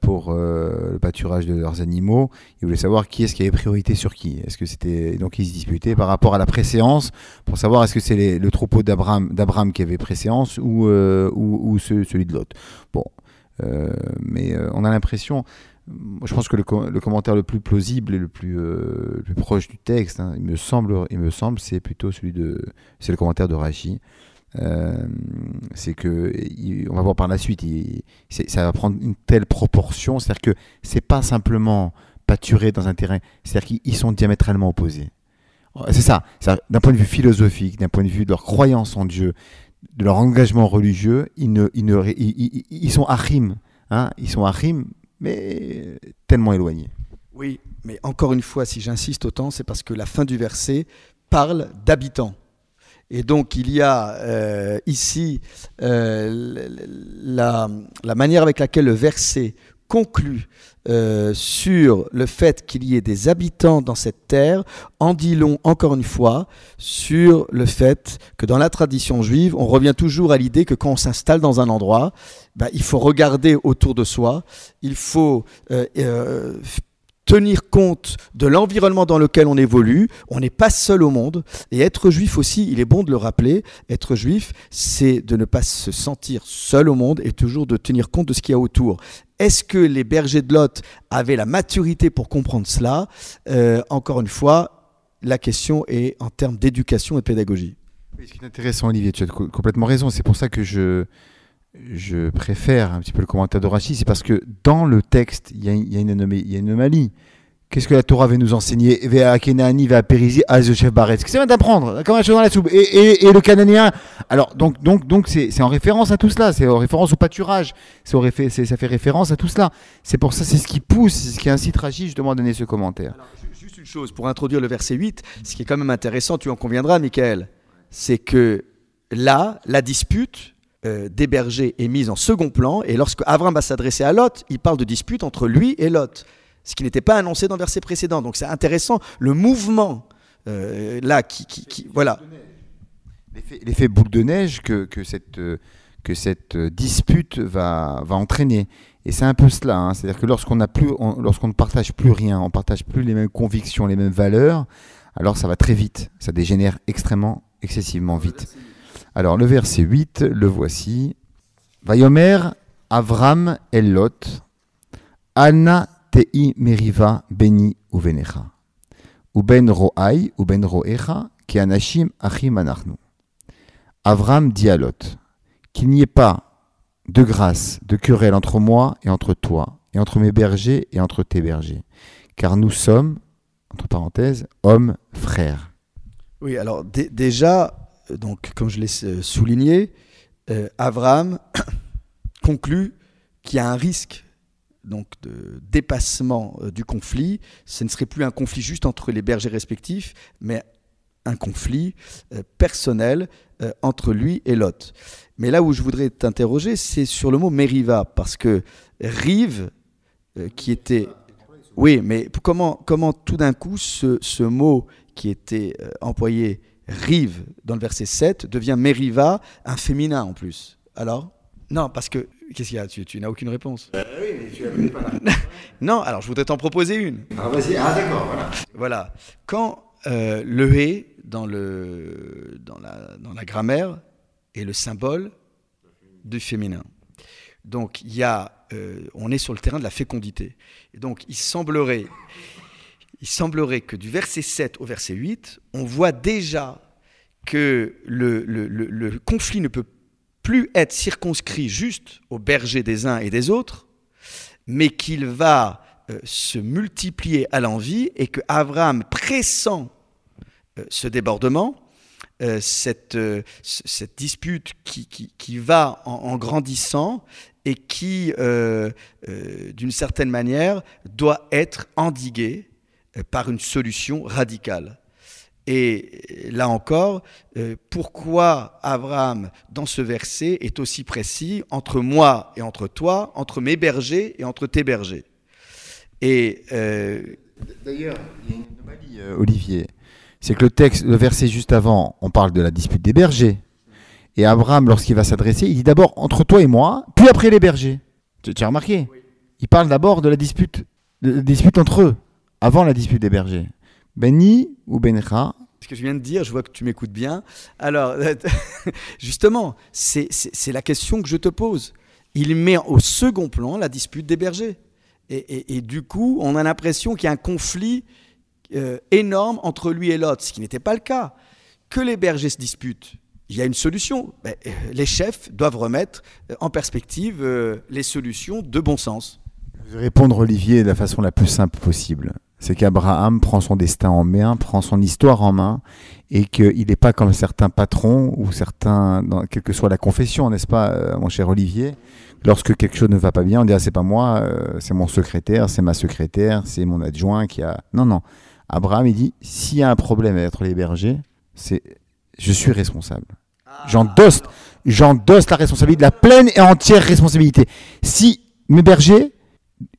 pour le pâturage de leurs animaux, ils voulaient savoir qui est-ce qui avait priorité sur qui. Est-ce que c'était donc ils se disputaient par rapport à la préséance pour savoir est-ce que c'est le troupeau d'Abraham, qui avait préséance ou, ou, celui de Lot. Bon, euh, mais euh, on a l'impression, je pense que le, commentaire le plus plausible et le plus, euh, plus proche du texte, hein, il me semble, il me semble, c'est plutôt celui de, c'est le commentaire de Rachi. C'est que on va voir par la suite, ça va prendre une telle proportion, c'est-à-dire que c'est pas simplement pâturer dans un terrain, c'est-à-dire qu'ils sont diamétralement opposés. C'est ça, d'un point de vue philosophique, d'un point de vue de leur croyance en Dieu, de leur engagement religieux, ils, ne, ils, ne, ils, sont achim, hein, ils sont mais tellement éloignés. Oui, mais encore une fois, si j'insiste autant, c'est parce que la fin du verset parle d'habitants. Et donc il y a euh, ici euh, la, manière avec laquelle le verset conclut euh, sur le fait qu'il y ait des habitants dans cette terre en dit long, encore une fois, sur le fait que dans la tradition juive, on revient toujours à l'idée que quand on s'installe dans un endroit, bah, il faut regarder autour de soi, il faut tenir compte de l'environnement dans lequel on évolue. On n'est pas seul au monde. Et être juif aussi, il est bon de le rappeler, être juif, c'est de ne pas se sentir seul au monde et toujours de tenir compte de ce qu'il y a autour. Est-ce que les bergers de Lot avaient la maturité pour comprendre cela? Euh, Encore une fois, la question est en termes d'éducation et de pédagogie. Oui, intéressant, Olivier, tu as complètement raison. C'est pour ça que je, je préfère un petit peu le commentaire de Rachid, c'est parce que dans le texte, il y a, une, anomalie. Qu'est-ce que la Torah veut nous enseigner? Va Kenani, va Périsi, Azoshev Baret. Qu'est-ce que ça va d'apprendre Comme un chose dans la soupe. Et, le Cananéen? Alors, donc, donc, donc, c'est en référence à tout cela. C'est en référence au pâturage. Ça fait référence à tout cela. C'est pour ça, c'est ce qui pousse, c'est ce qui incite Rachid justement à donner ce commentaire. juste une chose, pour introduire le verset 8, ce qui est quand même intéressant, tu en conviendras, Michael, c'est que là, la dispute, euh, des bergers est mise en second plan, et lorsque Avram va s'adresser à Lot, il parle de dispute entre lui et Lot, ce qui n'était pas annoncé dans le verset précédent. Donc c'est intéressant, le mouvement euh, là qui, qui, voilà. L'effet boule de neige que, que cette, euh, que cette dispute va, va entraîner. Et c'est un peu cela, hein. c'est-à-dire que lorsqu'on lorsqu'on ne partage plus rien, on partage plus les mêmes convictions, les mêmes valeurs, alors ça va très vite, ça dégénère extrêmement, excessivement vite. Alors le verset 8, le voici. Vayomer Avram el Lot, Anna tei meriva beni uvenecha. ou ben ro'ai, ou ben ro'echa, qui anashim achim anachnu. Avram dit à Lot, qu'il n'y ait pas de grâce, de querelle entre moi et entre toi, et entre mes bergers et entre tes bergers, car nous sommes, entre parenthèses, hommes frères. Oui, alors déjà, donc comme je l'ai euh, souligné, euh, Avram conclut qu'il y a un risque donc de dépassement euh, du conflit. Ce ne serait plus un conflit juste entre les bergers respectifs, mais un conflit euh, personnel euh, entre lui et Lot. Mais là où je voudrais t'interroger, c'est sur le mot Meriva, parce que Rive, qui était... Oui, mais comment, comment tout d'un coup ce, ce, mot qui était employé Rive dans le verset 7 devient Meriva, un féminin en plus Alors Non, parce que Qu'est-ce qu'il y a? Tu, n'as aucune réponse euh, Oui, mais tu n'as pas la Non, alors je voudrais t'en proposer une. Ah, vas-y. Ah, d'accord, voilà. Voilà. Quand euh, le hé dans, le, dans, la, dans la grammaire est le symbole du féminin. Donc, il y a, euh, on est sur le terrain de la fécondité. Et donc, il semblerait, il semblerait que du verset 7 au verset 8, on voit déjà que le, conflit ne peut plus être circonscrit juste aux bergers des uns et des autres, mais qu'il va euh, se multiplier à l'envie et que Abraham, pressant euh, ce débordement, euh, cette, dispute qui, va en, grandissant et qui, d'une certaine manière, doit être endiguée par une solution radicale. Et là encore, euh, pourquoi Abraham, dans ce verset, est aussi précis entre moi et entre toi, entre mes bergers et entre tes bergers? Et euh, D'ailleurs, il y a une anomalie, euh, Olivier. C'est que le texte, le verset juste avant, on parle de la dispute des bergers. Et Abraham, lorsqu'il va s'adresser, il dit d'abord entre toi et moi, puis après les bergers. Tu, as remarqué? Il parle d'abord de la dispute, de la dispute entre eux, avant la dispute des bergers. Beni ou Bencha ce que je viens de dire, je vois que tu m'écoutes bien. Alors, justement, c'est la question que je te pose. Il met au second plan la dispute des bergers. Et, du coup, on a l'impression qu'il y a un conflit euh, énorme entre lui et l'autre, ce qui n'était pas le cas. Que les bergers se disputent, il y a une solution. Ben, euh, les chefs doivent remettre euh, en perspective les solutions de bon sens. Je vais répondre, Olivier, de la façon la plus simple possible c'est qu'Abraham prend son destin en main, prend son histoire en main, et qu'il n'est pas comme certains patrons ou certains, dans, quelle que soit la confession, n'est-ce pas, euh, mon cher Olivier? Lorsque quelque chose ne va pas bien, on dit ah, c'est pas moi, euh, c'est mon secrétaire, c'est ma secrétaire, c'est mon adjoint qui a. Non, non. Abraham, il dit s'il y a un problème avec les bergers, c'est je suis responsable. J'endosse, j'endosse la responsabilité, la pleine et entière responsabilité. Si mes bergers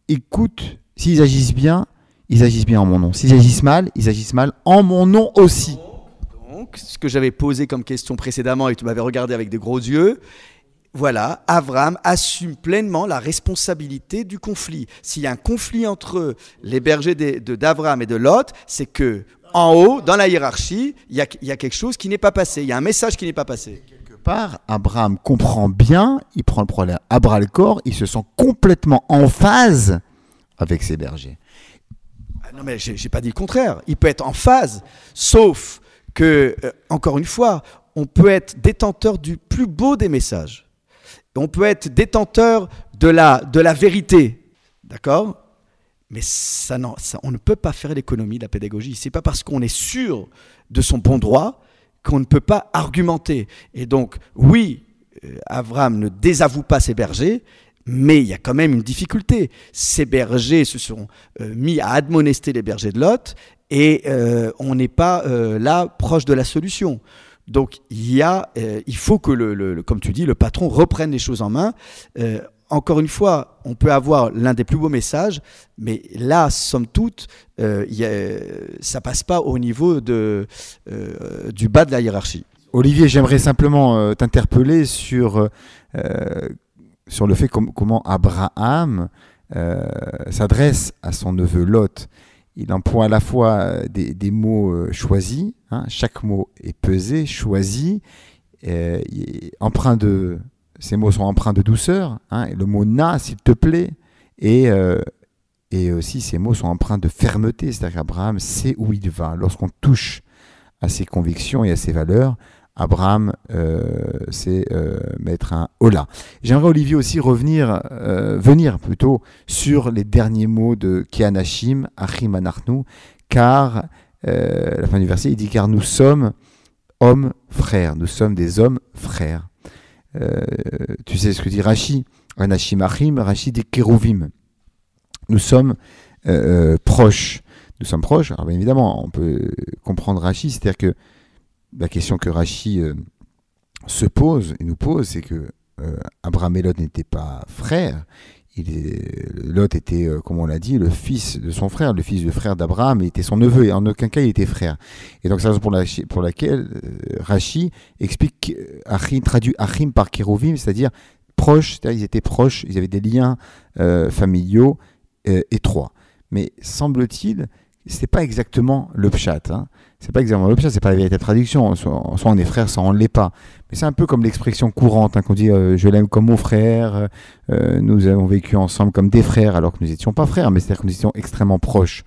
écoutent, s'ils agissent bien, ils agissent bien en mon nom. S'ils agissent mal, ils agissent mal en mon nom aussi. Donc, ce que j'avais posé comme question précédemment et tu m'avais regardé avec des gros yeux, voilà, Avram assume pleinement la responsabilité du conflit. S'il y a un conflit entre les bergers d'Avram et de Lot, c'est que en haut, dans la hiérarchie, il y, a, quelque chose qui n'est pas passé. Il y a un message qui n'est pas passé. Quelque part, Abraham comprend bien, il prend le problème à bras le corps, il se sent complètement en phase avec ses bergers. Non, mais j'ai pas dit le contraire. Il peut être en phase, sauf que, euh, encore une fois, on peut être détenteur du plus beau des messages. On peut être détenteur de la, de vérité. D'accord? Mais on ne peut pas faire l'économie de la pédagogie. C'est pas parce qu'on est sûr de son bon droit qu'on ne peut pas argumenter. Et donc, oui, euh, Avram ne désavoue pas ses bergers, mais il y a quand même une difficulté. Ces bergers se sont euh, mis à admonester les bergers de Lot et euh, on n'est pas euh, là proche de la solution. Donc il, y a, il faut que, le, comme tu dis, le patron reprenne les choses en main. encore une fois, on peut avoir l'un des plus beaux messages, mais là, somme toute, y a, ça passe pas au niveau de, du bas de la hiérarchie. Olivier, j'aimerais simplement t'interpeller sur sur le fait comment Abraham euh, s'adresse à son neveu Lot. Il emploie à la fois euh, des, mots euh, choisis, hein, chaque mot est pesé, choisi, empreint de, ces mots sont empreints de douceur, hein, le mot na, s'il te plaît, et Et aussi, ces mots sont empreints de fermeté, c'est-à-dire qu'Abraham sait où il va. Lorsqu'on touche à ses convictions et à ses valeurs, Abraham euh, c'est euh, mettre un hola. J'aimerais Olivier aussi revenir, euh, venir plutôt sur les derniers mots de Kianashim, Achim Anarnu, car la fin du verset, il dit car nous sommes hommes frères, nous sommes des hommes frères. tu sais ce que dit Rashi, Anashim Achim, Rashi dit Kérouvim. Nous sommes proches. Nous sommes proches. Alors bien évidemment, on peut comprendre Rashi, c'est-à-dire que la question que Rachi euh, se pose et nous pose, c'est que euh, Abraham et Lot n'étaient pas frères. Lot était, euh, comme on l'a dit, le fils de son frère, le fils du frère d'Abraham, était son neveu, et en aucun cas il était frère. Et donc c'est la raison pour, laquelle Rachi explique, Achim, traduit Achim par Kérovim, c'est-à-dire proches, c'est-à-dire ils étaient proches, ils avaient des liens familiaux étroits. Mais semble-t-il, c'est pas exactement le pshat. Hein c'est pas exactement le c'est pas la véritable traduction. Soit, on est frère, soit on l'est pas. Mais c'est un peu comme l'expression courante hein, qu'on dit euh, je l'aime comme mon frère, euh, nous avons vécu ensemble comme des frères alors que nous n'étions pas frères, mais c'est-à-dire que nous étions extrêmement proches.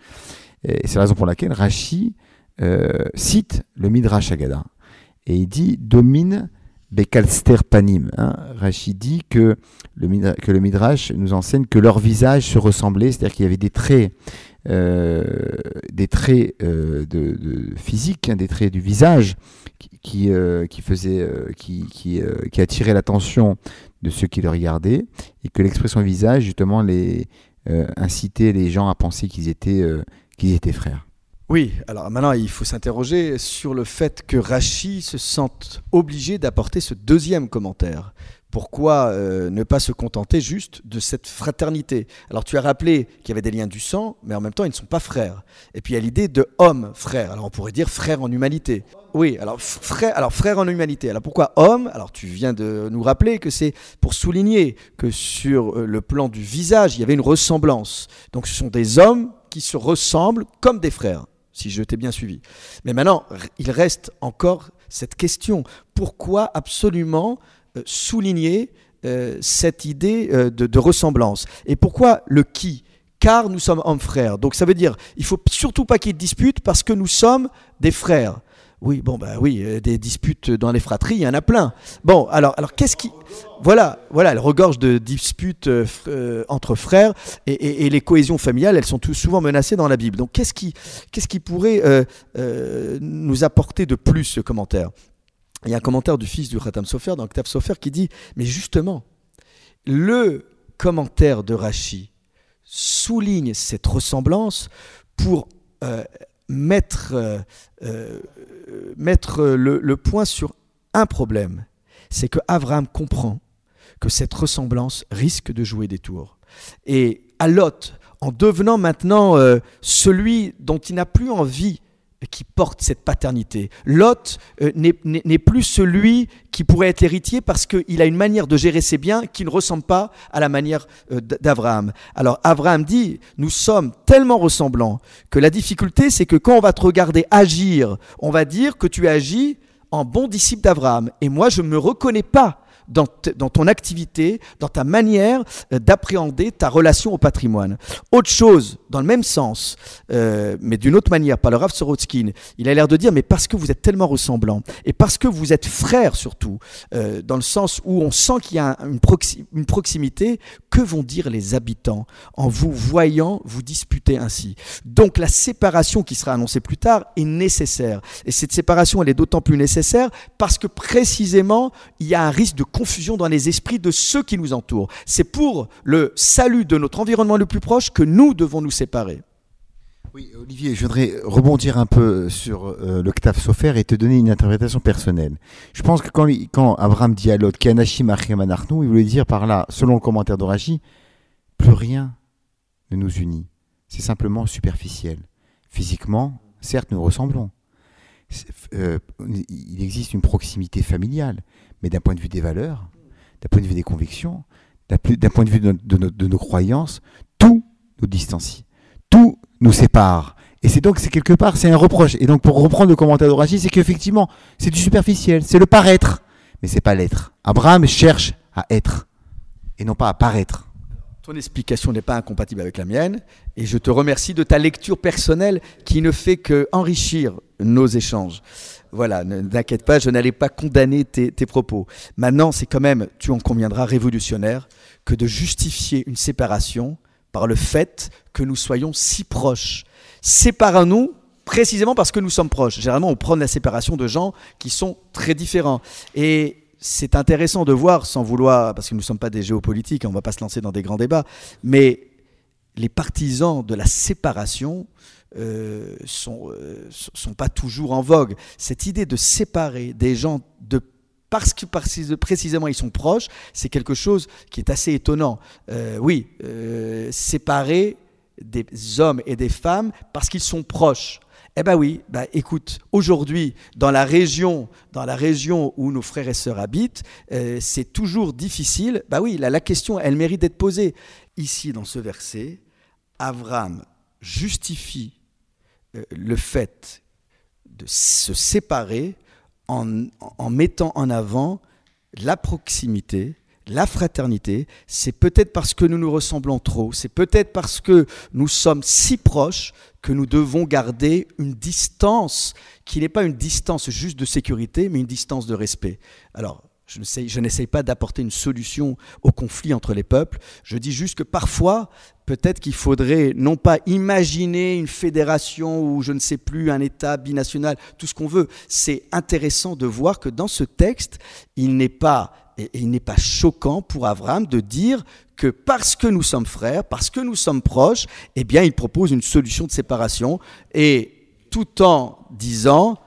Et c'est la raison pour laquelle Rashi euh, cite le Midrash Agada. Et il dit domine Bekalster Panim. Hein. Rashi dit que le, Midrash nous enseigne que leurs visages se ressemblaient, c'est-à-dire qu'il y avait des traits euh, des traits euh, de, physique, hein, des traits du visage qui, euh, qui attiraient l'attention de ceux qui le regardaient, et que l'expression visage, justement, les, incitait les gens à penser qu'ils étaient, qu'ils étaient frères. Oui, alors maintenant il faut s'interroger sur le fait que Rachi se sente obligé d'apporter ce deuxième commentaire. Pourquoi euh, ne pas se contenter juste de cette fraternité? Alors tu as rappelé qu'il y avait des liens du sang, mais en même temps ils ne sont pas frères. Et puis il y a l'idée de homme frère. Alors on pourrait dire frère en humanité. Oui, alors frère, frère en humanité. Alors pourquoi homme? Alors tu viens de nous rappeler que c'est pour souligner que sur euh, le plan du visage il y avait une ressemblance. Donc ce sont des hommes qui se ressemblent comme des frères si je t'ai bien suivi. Mais maintenant, il reste encore cette question. Pourquoi absolument euh, souligner euh, cette idée euh, de, ressemblance? Et pourquoi le qui? Car nous sommes hommes frères. Donc ça veut dire, il faut surtout pas qu'il y ait de dispute parce que nous sommes des frères. Oui, bon, bah oui, des disputes dans les fratries, il y en a plein. Bon, alors, alors qu'est-ce qui. Voilà, voilà, elle regorge de disputes entre frères et, les cohésions familiales, elles sont tout souvent menacées dans la Bible. Donc, qu'est-ce qui, pourrait nous apporter de plus ce commentaire? Il y a un commentaire du fils du Khatam Sofer dans Ktav Sofer qui dit Mais justement, le commentaire de Rashi souligne cette ressemblance pour euh, mettre, euh, euh, mettre le, point sur un problème. C'est que Abraham comprend que cette ressemblance risque de jouer des tours. Et à Lot, en devenant maintenant celui dont il n'a plus envie qui porte cette paternité. Lot euh, n'est plus celui qui pourrait être l'héritier parce qu'il a une manière de gérer ses biens qui ne ressemble pas à la manière euh, d'Abraham. Alors Abraham dit, nous sommes tellement ressemblants que la difficulté c'est que quand on va te regarder agir, on va dire que tu agis en bon disciple d'Abraham. Et moi je ne me reconnais pas dans, ton activité, dans ta manière euh, d'appréhender ta relation au patrimoine. Autre chose, dans le même sens, euh, mais d'une autre manière, par le Rav Sorotskin, il a l'air de dire, mais parce que vous êtes tellement ressemblants, et parce que vous êtes frères surtout, euh, dans le sens où on sent qu'il y a une, une proximité, que vont dire les habitants en vous voyant vous disputer ainsi? Donc la séparation qui sera annoncée plus tard est nécessaire. Et cette séparation, elle est d'autant plus nécessaire parce que précisément, il y a un risque de confusion dans les esprits de ceux qui nous entourent. C'est pour le salut de notre environnement le plus proche que nous devons nous séparer. Oui, Olivier, je voudrais rebondir un peu sur euh, Ktaf Sofer et te donner une interprétation personnelle. Je pense que quand, Abraham dit à l'autre, Kanashim il voulait dire par là, selon le commentaire d'Orachi, plus rien ne nous unit. C'est simplement superficiel. Physiquement, certes, nous ressemblons. Euh, il existe une proximité familiale, mais d'un point de vue des valeurs, d'un point de vue des convictions, d'un point de vue de, nos croyances, tout nous distancie, tout nous sépare. Et c'est donc, c'est quelque part, c'est un reproche. Et donc, pour reprendre le commentaire d'Horaci, c'est qu'effectivement, c'est du superficiel, c'est le paraître, mais c'est pas l'être. Abraham cherche à être, et non pas à paraître. Ton explication n'est pas incompatible avec la mienne et je te remercie de ta lecture personnelle qui ne fait que enrichir nos échanges. Voilà, ne t'inquiète pas, je n'allais pas condamner tes, propos. Maintenant, c'est quand même, tu en conviendras, révolutionnaire que de justifier une séparation par le fait que nous soyons si proches. Séparons-nous précisément parce que nous sommes proches. Généralement, on prend la séparation de gens qui sont très différents. Et c'est intéressant de voir, sans vouloir, parce que nous ne sommes pas des géopolitiques, on ne va pas se lancer dans des grands débats, mais les partisans de la séparation euh, sont, euh, sont pas toujours en vogue. Cette idée de séparer des gens de parce que précisément ils sont proches, c'est quelque chose qui est assez étonnant. Euh, oui, séparer des hommes et des femmes parce qu'ils sont proches. Eh ben oui, bah écoute, aujourd'hui, dans la région, dans la région où nos frères et sœurs habitent, c'est toujours difficile. Bah oui, la, la question, elle mérite d'être posée. Ici, dans ce verset, Avram justifie le fait de se séparer en, en mettant en avant la proximité, la fraternité, c'est peut-être parce que nous nous ressemblons trop, c'est peut-être parce que nous sommes si proches que nous devons garder une distance qui n'est pas une distance juste de sécurité, mais une distance de respect. Alors, je n'essaye pas d'apporter une solution au conflit entre les peuples. Je dis juste que parfois, peut-être qu'il faudrait non pas imaginer une fédération ou je ne sais plus un État binational, tout ce qu'on veut. C'est intéressant de voir que dans ce texte, il n'est pas il n'est pas choquant pour Abraham de dire que parce que nous sommes frères, parce que nous sommes proches, eh bien, il propose une solution de séparation et tout en disant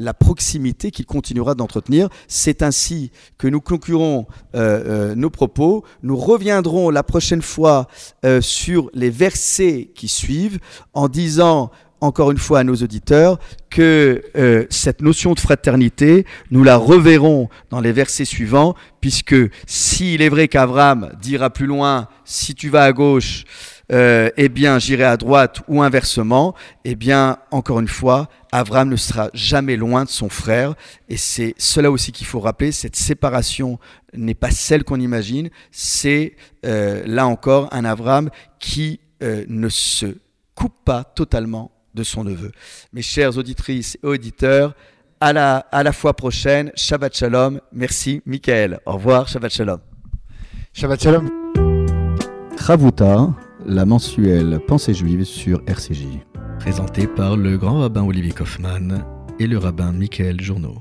la proximité qu'il continuera d'entretenir. C'est ainsi que nous conclurons euh, euh, nos propos. Nous reviendrons la prochaine fois euh, sur les versets qui suivent en disant encore une fois à nos auditeurs que cette notion de fraternité, nous la reverrons dans les versets suivants, puisque s'il est vrai qu'Abraham dira plus loin, si tu vas à gauche, euh, eh bien j'irai à droite ou inversement, eh bien encore une fois, Abraham ne sera jamais loin de son frère, et c'est cela aussi qu'il faut rappeler, cette séparation n'est pas celle qu'on imagine, c'est euh, là encore un Abraham qui euh, ne se coupe pas totalement de son neveu. Mes chères auditrices et auditeurs, à la, à la fois prochaine. Shabbat Shalom. Merci, Michael. Au revoir. Shabbat Shalom. Shabbat Shalom. Chavuta, la mensuelle Pensée juive sur RCJ. Présentée par le grand rabbin Olivier Kaufmann et le rabbin Michael Journeau.